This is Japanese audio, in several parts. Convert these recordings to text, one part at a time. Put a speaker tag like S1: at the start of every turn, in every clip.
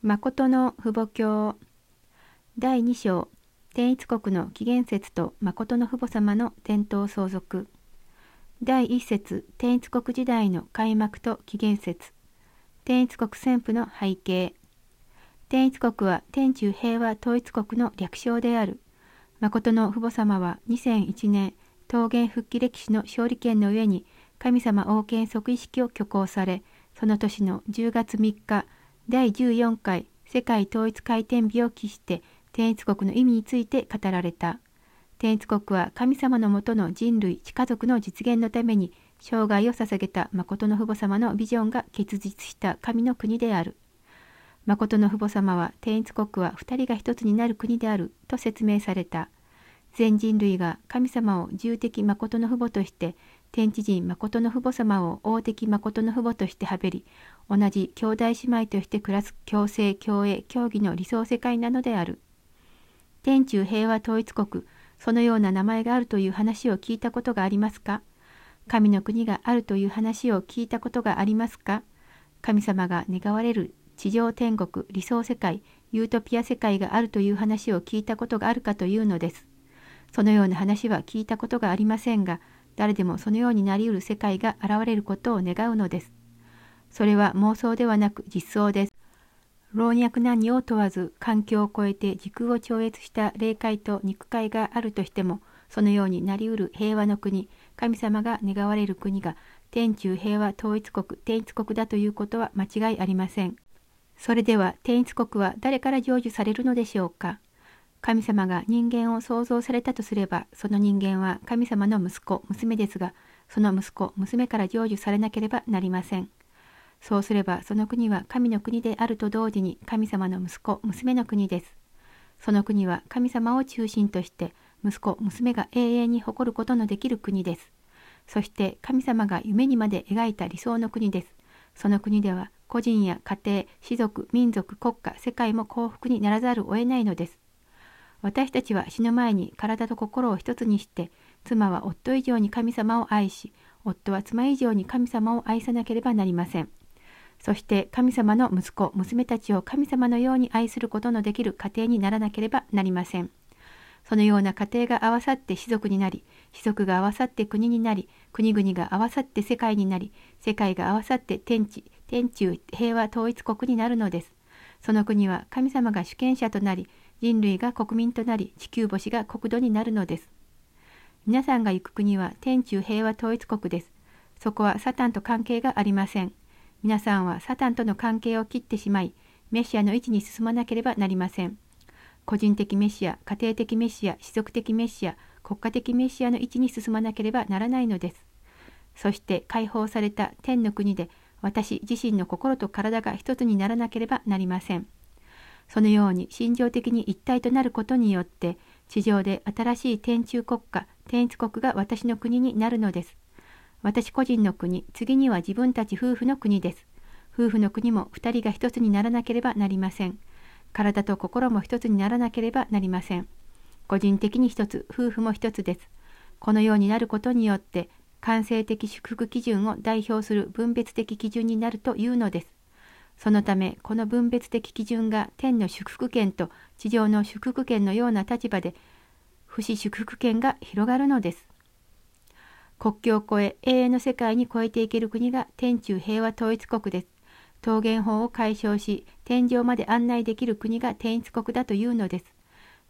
S1: 誠の父母教第2章天一国の起源説と誠の父母様の伝統相続。第1節天一国時代の開幕と起源説天一国旋風の背景。天一国は天中平和統一国の略称である。誠の父母様は2001年桃源復帰歴史の勝利権の上に神様王権即位式を挙行されその年の10月3日第14回世界統一回転日を期して天一国の意味について語られた。天一国は神様のもとの人類、地家族の実現のために生涯を捧げた誠の父母様のビジョンが結実した神の国である。誠の父母様は天一国は二人が一つになる国であると説明された。全人類が神様を重的誠の父母として天地人誠の父母様を王的誠の父母としてはべり同じ兄弟姉妹として暮らす共生共栄協義の理想世界なのである。天中平和統一国そのような名前があるという話を聞いたことがありますか？神の国があるという話を聞いたことがありますか？神様が願われる地上天国理想世界ユートピア世界があるという話を聞いたことがあるかというのです。そのような話は聞いたことがありませんが誰でもそのようになりうる世界が現れることを願うのです。それは妄想ではなく実相です。老若男女を問わず環境を超えて時空を超越した霊界と肉界があるとしてもそのようになりうる平和の国神様が願われる国が天中平和統一国天一国だということは間違いありません。それでは天一国は誰から成就されるのでしょうか神様が人間を創造されたとすればその人間は神様の息子娘ですがその息子娘から成就されなければなりません。そうすればその国は神の国であると同時に神様の息子娘の国です。その国は神様を中心として息子娘が永遠に誇ることのできる国です。そして神様が夢にまで描いた理想の国です。その国では個人や家庭、士族、民族、国家、世界も幸福にならざるを得ないのです。私たちは死ぬ前に体と心を一つにして、妻は夫以上に神様を愛し、夫は妻以上に神様を愛さなければなりません。そして神様の息子、娘たちを神様のように愛することのできる家庭にならなければなりません。そのような家庭が合わさって士族になり、士族が合わさって国になり、国々が合わさって世界になり、世界が合わさって天地、天中平和統一国になるのです。その国は神様が主権者となり、人類が国民となり、地球星が国土になるのです。皆さんが行く国は天中平和統一国です。そこはサタンと関係がありません。皆さんはサタンとの関係を切ってしまい、メシアの位置に進まなければなりません。個人的メシア、家庭的メシア、士族的メシア、国家的メシアの位置に進まなければならないのです。そして解放された天の国で私自身の心と体が一つにならなければなりません。そのように心情的に一体となることによって地上で新しい天中国家、天一国が私の国になるのです。私個人の国、次には自分たち夫婦の国です。夫婦の国も二人が一つにならなければなりません。体と心も一つにならなければなりません。個人的に一つ、夫婦も一つです。このようになることによって、感性的祝福基準を代表する分別的基準になるというのです。そのため、この分別的基準が天の祝福権と地上の祝福権のような立場で、不死祝福権が広がるのです。国境を越え永遠の世界に越えていける国が天中平和統一国です。桃源法を解消し、天上まで案内できる国が天一国だというのです。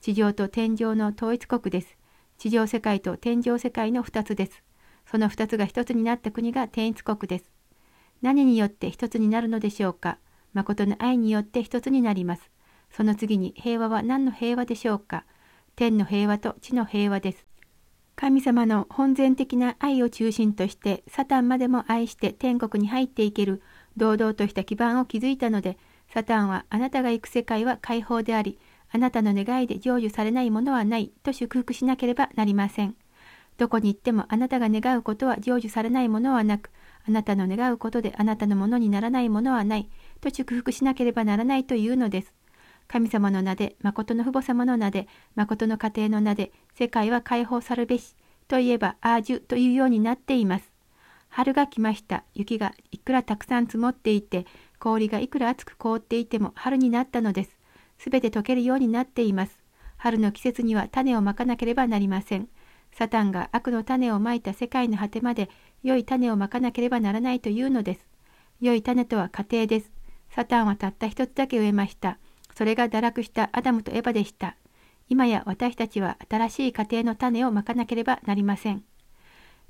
S1: 地上と天上の統一国です。地上世界と天上世界の2つです。その2つが1つになった国が天一国です。何によって1つになるのでしょうか？誠の愛によって1つになります。その次に平和は何の平和でしょうか？天の平和と地の平和です。神様の本然的な愛を中心としてサタンまでも愛して天国に入っていける堂々とした基盤を築いたのでサタンはあなたが行く世界は解放でありあなたの願いで成就されないものはないと祝福しなければなりません。どこに行ってもあなたが願うことは成就されないものはなくあなたの願うことであなたのものにならないものはないと祝福しなければならないというのです。神様の名で、誠の父母様の名で、誠の家庭の名で、世界は解放さるべし、といえばアージュというようになっています。春が来ました。雪がいくらたくさん積もっていて、氷がいくら熱く凍っていても春になったのです。すべて溶けるようになっています。春の季節には種をまかなければなりません。サタンが悪の種をまいた世界の果てまで良い種をまかなければならないというのです。良い種とは家庭です。サタンはたった一つだけ植えました。それが堕落したアダムとエバでした。今や私たちは新しい家庭の種をまかなければなりません。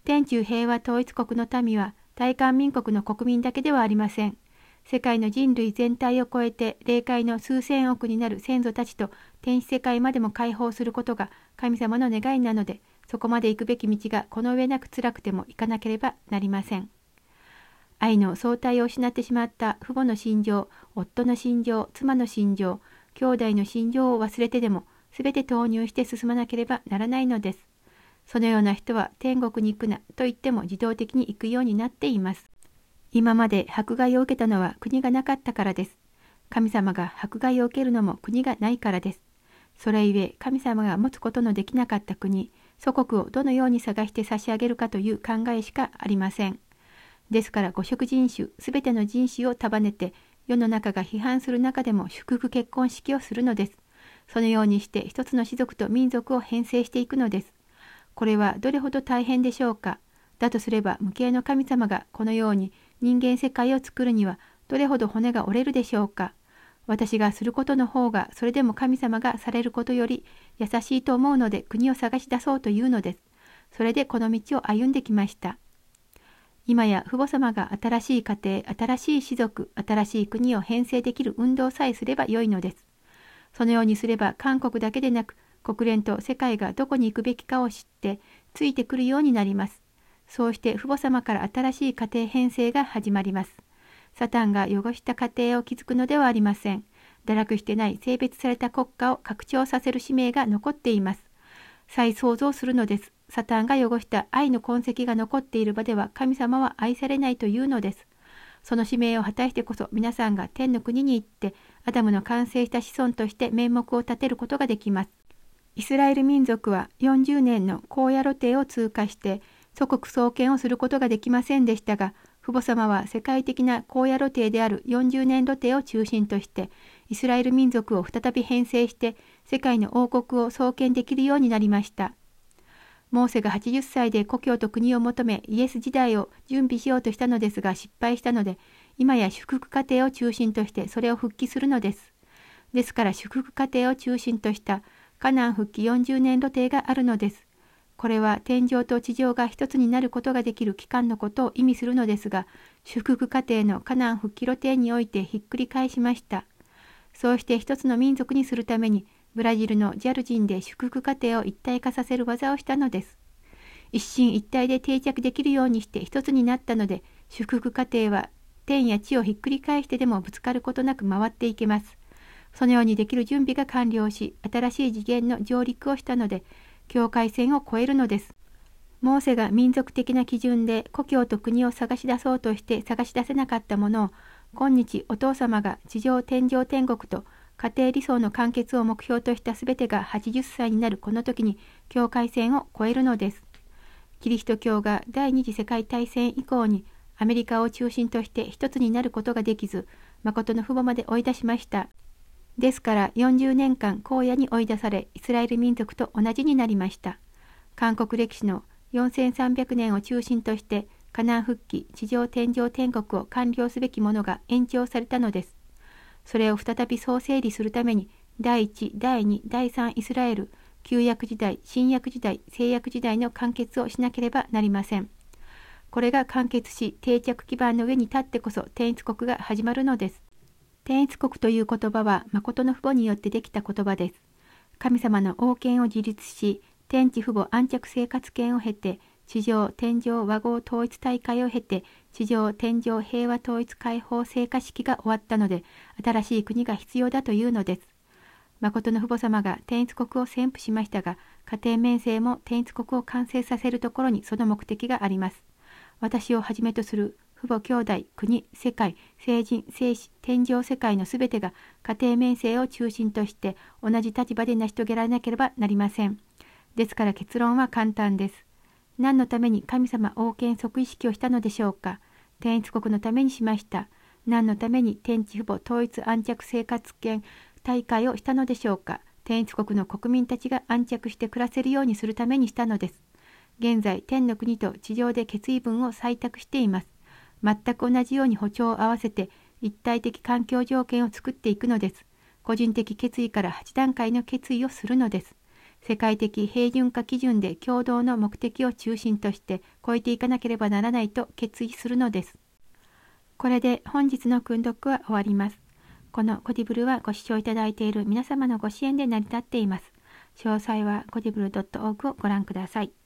S1: 天中平和統一国の民は大韓民国の国民だけではありません。世界の人類全体を超えて霊界の数千億になる先祖たちと天使世界までも解放することが神様の願いなのでそこまで行くべき道がこの上なく辛くても行かなければなりません。愛の相対を失ってしまった父母の心情、夫の心情、妻の心情、兄弟の心情を忘れてでも全て投入して進まなければならないのです。そのような人は天国に行くなと言っても自動的に行くようになっています。今まで迫害を受けたのは国がなかったからです。神様が迫害を受けるのも国がないからです。それゆえ神様が持つことのできなかった国、祖国をどのように探して差し上げるかという考えしかありません。ですから五色人種、すべての人種を束ねて、世の中が批判する中でも祝福結婚式をするのです。そのようにして一つの種族と民族を編成していくのです。これはどれほど大変でしょうか。だとすれば無形の神様がこのように人間世界を作るにはどれほど骨が折れるでしょうか。私がすることの方がそれでも神様がされることより優しいと思うので国を探し出そうというのです。それでこの道を歩んできました。今や父母様が新しい家庭、新しい士族、新しい国を編成できる運動さえすればよいのです。そのようにすれば韓国だけでなく国連と世界がどこに行くべきかを知ってついてくるようになります。そうして父母様から新しい家庭編成が始まります。サタンが汚した家庭を築くのではありません。堕落してない性別された国家を拡張させる使命が残っています。再創造するのです。サタンが汚した愛の痕跡が残っている場では神様は愛されないというのです。その使命を果たしてこそ皆さんが天の国に行ってアダムの完成した子孫として面目を立てることができます。イスラエル民族は40年の荒野露呈を通過して祖国創建をすることができませんでしたが、父母様は世界的な荒野露呈である40年露呈を中心として、イスラエル民族を再び編成して世界の王国を創建できるようになりました。モーセが80歳で故郷と国を求めイエス時代を準備しようとしたのですが失敗したので、今や祝福家庭を中心としてそれを復帰するのです。ですから祝福家庭を中心としたカナン復帰40年露呈があるのです。これは天井と地上が一つになることができる期間のことを意味するのですが、祝福家庭のカナン復帰露呈においてひっくり返しました。そうして一つの民族にするために、ブラジルのジャル人で祝福家庭を一体化させる技をしたのです。一心一体で定着できるようにして一つになったので、祝福家庭は天や地をひっくり返してでもぶつかることなく回っていけます。そのようにできる準備が完了し、新しい次元の上陸をしたので、境界線を越えるのです。モーセが民族的な基準で故郷と国を探し出そうとして探し出せなかったものを今日お父様が地上天上天国と家庭理想の完結を目標とした全てが80歳になるこの時に境界線を越えるのです。キリスト教が第二次世界大戦以降にアメリカを中心として一つになることができず、誠の父母まで追い出しました。ですから40年間荒野に追い出されイスラエル民族と同じになりました。韓国歴史の4300年を中心としてカナン復帰地上天上天国を完了すべきものが延長されたのです。それを再び総整理するために第1、第2、第3イスラエル旧約時代、新約時代、聖約時代の完結をしなければなりません。これが完結し定着基盤の上に立ってこそ天一国が始まるのです。天一国という言葉は誠の父母によってできた言葉です。神様の王権を自立し、天地父母安着生活権を経て、地上天上和合統一大会を経て、地上天上平和統一解放聖火式が終わったので、新しい国が必要だというのです。誠の父母様が天一国を宣布しましたが、家庭面生も天一国を完成させるところにその目的があります。私をはじめとする父母兄弟、国、世界、成人、生死、天上世界のすべてが家庭面生を中心として同じ立場で成し遂げられなければなりません。ですから結論は簡単です。何のために神様王権即意識をしたのでしょうか？天一国のためにしました。何のために天地父母統一安着生活圏大会をしたのでしょうか？天一国の国民たちが安着して暮らせるようにするためにしたのです。現在、天の国と地上で決意文を採択しています。全く同じように歩調を合わせて一体的環境条件を作っていくのです。個人的決意から8段階の決意をするのです。世界的平準化基準で共同の目的を中心として超えていかなければならないと決意するのです。これで本日の訓読は終わります。このコディブルはご視聴いただいている皆様のご支援で成り立っています。詳細はコディブル .org をご覧ください。